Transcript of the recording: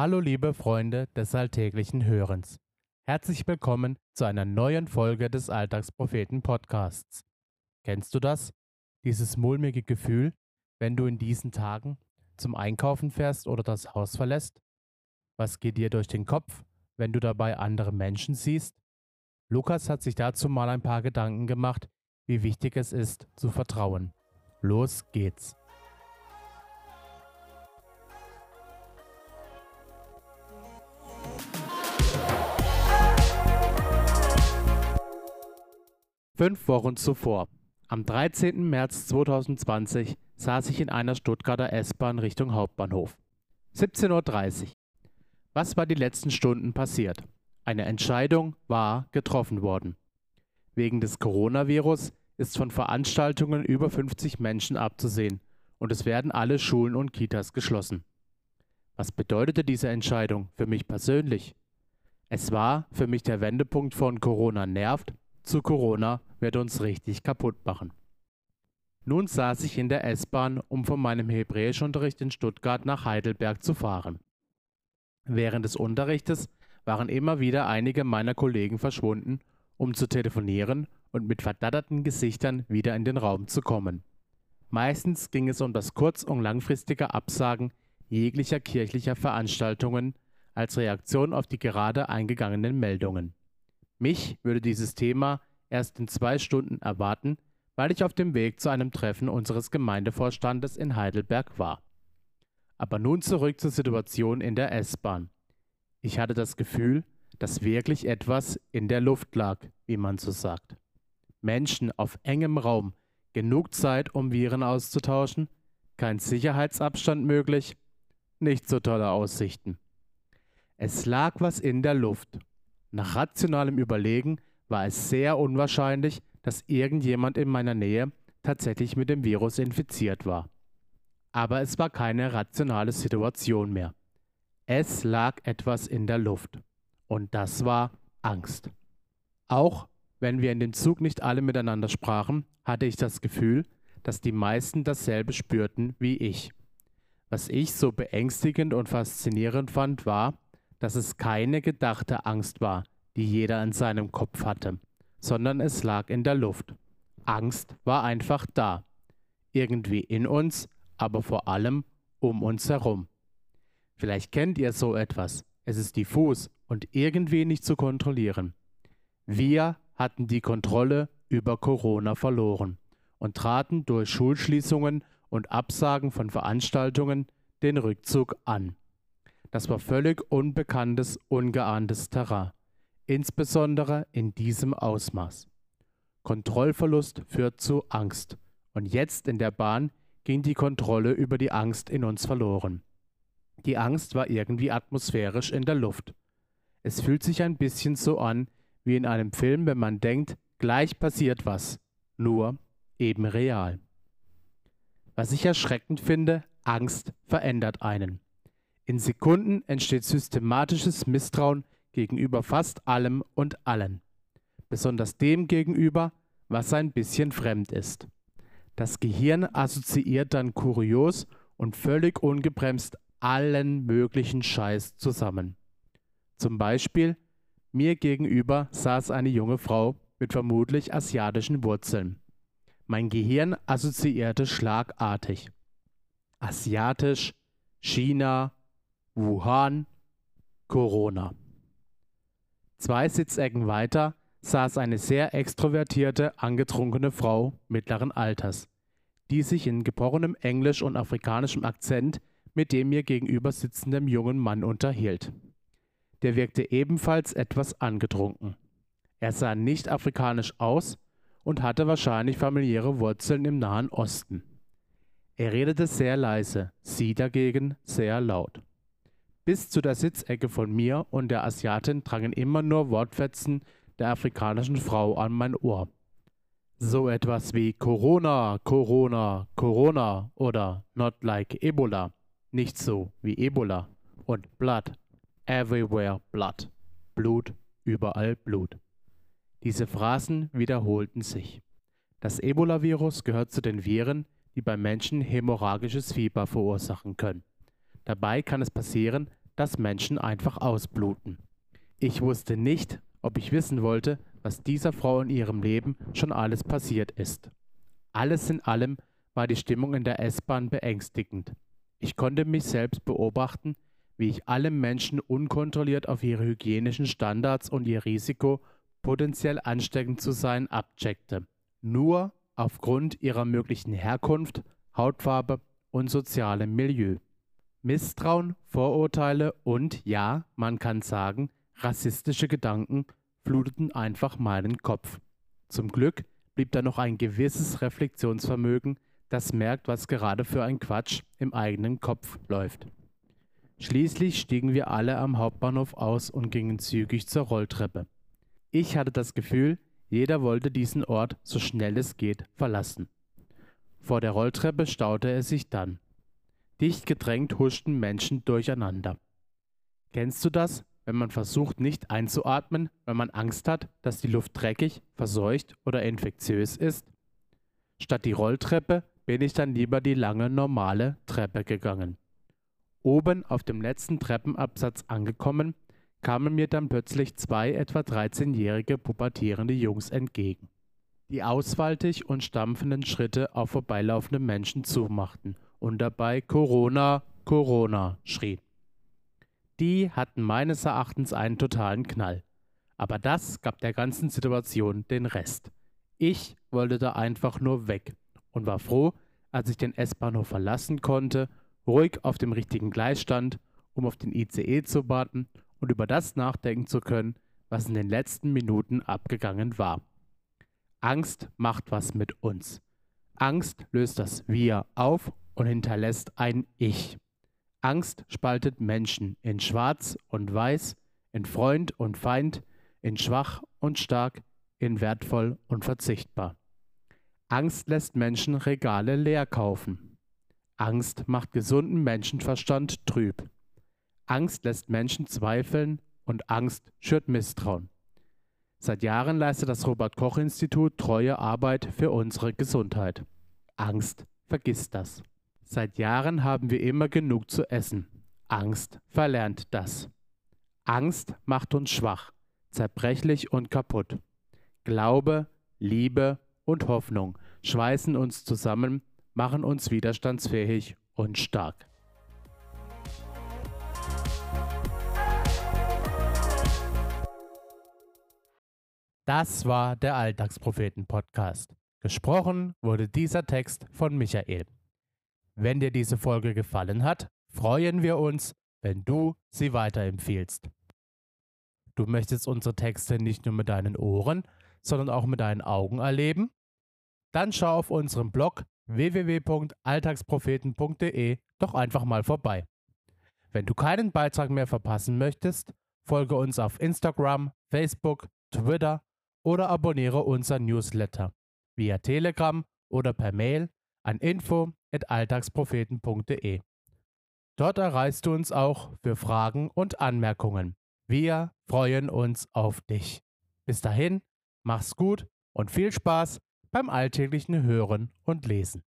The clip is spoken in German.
Hallo liebe Freunde des alltäglichen Hörens. Herzlich willkommen zu einer neuen Folge des Alltagspropheten Podcasts. Kennst du das? Dieses mulmige Gefühl, wenn du in diesen Tagen zum Einkaufen fährst oder das Haus verlässt? Was geht dir durch den Kopf, wenn du dabei andere Menschen siehst? Lukas hat sich dazu mal ein paar Gedanken gemacht, wie wichtig es ist, zu vertrauen. Los geht's. Fünf Wochen zuvor, am 13. März 2020, saß ich in einer Stuttgarter S-Bahn Richtung Hauptbahnhof. 17.30 Uhr. Was war die letzten Stunden passiert? Eine Entscheidung war getroffen worden. Wegen des Coronavirus ist von Veranstaltungen über 50 Menschen abzusehen und es werden alle Schulen und Kitas geschlossen. Was bedeutete diese Entscheidung für mich persönlich? Es war für mich der Wendepunkt von Corona nervt zu Corona wird uns richtig kaputt machen. Nun saß ich in der S-Bahn, um von meinem Hebräischunterricht in Stuttgart nach Heidelberg zu fahren. Während des Unterrichtes waren immer wieder einige meiner Kollegen verschwunden, um zu telefonieren und mit verdatterten Gesichtern wieder in den Raum zu kommen. Meistens ging es um das kurz- und langfristige Absagen jeglicher kirchlicher Veranstaltungen als Reaktion auf die gerade eingegangenen Meldungen. Mich würde dieses Thema erst in zwei Stunden erwarten, weil ich auf dem Weg zu einem Treffen unseres Gemeindevorstandes in Heidelberg war. Aber nun zurück zur Situation in der S-Bahn. Ich hatte das Gefühl, dass wirklich etwas in der Luft lag, wie man so sagt. Menschen auf engem Raum, genug Zeit, um Viren auszutauschen, kein Sicherheitsabstand möglich, nicht so tolle Aussichten. Es lag was in der Luft. Nach rationalem Überlegen war es sehr unwahrscheinlich, dass irgendjemand in meiner Nähe tatsächlich mit dem Virus infiziert war. Aber es war keine rationale Situation mehr. Es lag etwas in der Luft. Und das war Angst. Auch wenn wir in dem Zug nicht alle miteinander sprachen, hatte ich das Gefühl, dass die meisten dasselbe spürten wie ich. Was ich so beängstigend und faszinierend fand, war, dass es keine gedachte Angst war, die jeder in seinem Kopf hatte, sondern es lag in der Luft. Angst war einfach da, irgendwie in uns, aber vor allem um uns herum. Vielleicht kennt ihr so etwas. Es ist diffus und irgendwie nicht zu kontrollieren. Wir hatten die Kontrolle über Corona verloren und traten durch Schulschließungen und Absagen von Veranstaltungen den Rückzug an. Das war völlig unbekanntes, ungeahntes Terrain insbesondere in diesem Ausmaß. Kontrollverlust führt zu Angst, und jetzt in der Bahn ging die Kontrolle über die Angst in uns verloren. Die Angst war irgendwie atmosphärisch in der Luft. Es fühlt sich ein bisschen so an wie in einem Film, wenn man denkt, gleich passiert was, nur eben real. Was ich erschreckend finde, Angst verändert einen. In Sekunden entsteht systematisches Misstrauen gegenüber fast allem und allen, besonders dem gegenüber, was ein bisschen fremd ist. Das Gehirn assoziiert dann kurios und völlig ungebremst allen möglichen Scheiß zusammen. Zum Beispiel, mir gegenüber saß eine junge Frau mit vermutlich asiatischen Wurzeln. Mein Gehirn assoziierte schlagartig. Asiatisch, China, Wuhan, Corona. Zwei Sitzecken weiter saß eine sehr extrovertierte, angetrunkene Frau mittleren Alters, die sich in gebrochenem Englisch und afrikanischem Akzent mit dem mir gegenüber sitzenden jungen Mann unterhielt. Der wirkte ebenfalls etwas angetrunken. Er sah nicht afrikanisch aus und hatte wahrscheinlich familiäre Wurzeln im Nahen Osten. Er redete sehr leise, sie dagegen sehr laut. Bis zu der Sitzecke von mir und der Asiatin drangen immer nur Wortfetzen der afrikanischen Frau an mein Ohr. So etwas wie Corona, Corona, Corona oder Not like Ebola. Nicht so wie Ebola. Und Blood. Everywhere Blood. Blut, überall Blut. Diese Phrasen wiederholten sich. Das Ebola-Virus gehört zu den Viren, die beim Menschen hämorrhagisches Fieber verursachen können. Dabei kann es passieren, dass Menschen einfach ausbluten. Ich wusste nicht, ob ich wissen wollte, was dieser Frau in ihrem Leben schon alles passiert ist. Alles in allem war die Stimmung in der S-Bahn beängstigend. Ich konnte mich selbst beobachten, wie ich alle Menschen unkontrolliert auf ihre hygienischen Standards und ihr Risiko, potenziell ansteckend zu sein, abcheckte. Nur aufgrund ihrer möglichen Herkunft, Hautfarbe und sozialem Milieu. Misstrauen, Vorurteile und, ja, man kann sagen, rassistische Gedanken fluteten einfach meinen Kopf. Zum Glück blieb da noch ein gewisses Reflexionsvermögen, das merkt, was gerade für ein Quatsch im eigenen Kopf läuft. Schließlich stiegen wir alle am Hauptbahnhof aus und gingen zügig zur Rolltreppe. Ich hatte das Gefühl, jeder wollte diesen Ort so schnell es geht verlassen. Vor der Rolltreppe staute es sich dann. Dicht gedrängt huschten Menschen durcheinander. Kennst du das, wenn man versucht nicht einzuatmen, weil man Angst hat, dass die Luft dreckig, verseucht oder infektiös ist? Statt die Rolltreppe bin ich dann lieber die lange normale Treppe gegangen. Oben auf dem letzten Treppenabsatz angekommen, kamen mir dann plötzlich zwei etwa 13-jährige pubertierende Jungs entgegen, die ausfaltig und stampfenden Schritte auf vorbeilaufende Menschen zumachten und dabei Corona, Corona schrien. Die hatten meines Erachtens einen totalen Knall. Aber das gab der ganzen Situation den Rest. Ich wollte da einfach nur weg und war froh, als ich den S-Bahnhof verlassen konnte ruhig auf dem richtigen Gleis stand, um auf den ICE zu warten und über das nachdenken zu können, was in den letzten Minuten abgegangen war. Angst macht was mit uns. Angst löst das Wir auf und hinterlässt ein Ich. Angst spaltet Menschen in Schwarz und Weiß, in Freund und Feind, in schwach und stark, in wertvoll und verzichtbar. Angst lässt Menschen Regale leer kaufen. Angst macht gesunden Menschenverstand trüb. Angst lässt Menschen zweifeln und Angst schürt Misstrauen. Seit Jahren leistet das Robert Koch Institut treue Arbeit für unsere Gesundheit. Angst vergisst das. Seit Jahren haben wir immer genug zu essen. Angst verlernt das. Angst macht uns schwach, zerbrechlich und kaputt. Glaube, Liebe und Hoffnung schweißen uns zusammen machen uns widerstandsfähig und stark. Das war der Alltagspropheten-Podcast. Gesprochen wurde dieser Text von Michael. Wenn dir diese Folge gefallen hat, freuen wir uns, wenn du sie weiterempfiehlst. Du möchtest unsere Texte nicht nur mit deinen Ohren, sondern auch mit deinen Augen erleben? Dann schau auf unserem Blog www.alltagspropheten.de doch einfach mal vorbei. Wenn du keinen Beitrag mehr verpassen möchtest, folge uns auf Instagram, Facebook, Twitter oder abonniere unser Newsletter via Telegram oder per Mail an info@alltagspropheten.de. Dort erreichst du uns auch für Fragen und Anmerkungen. Wir freuen uns auf dich. Bis dahin, mach's gut und viel Spaß beim alltäglichen Hören und Lesen.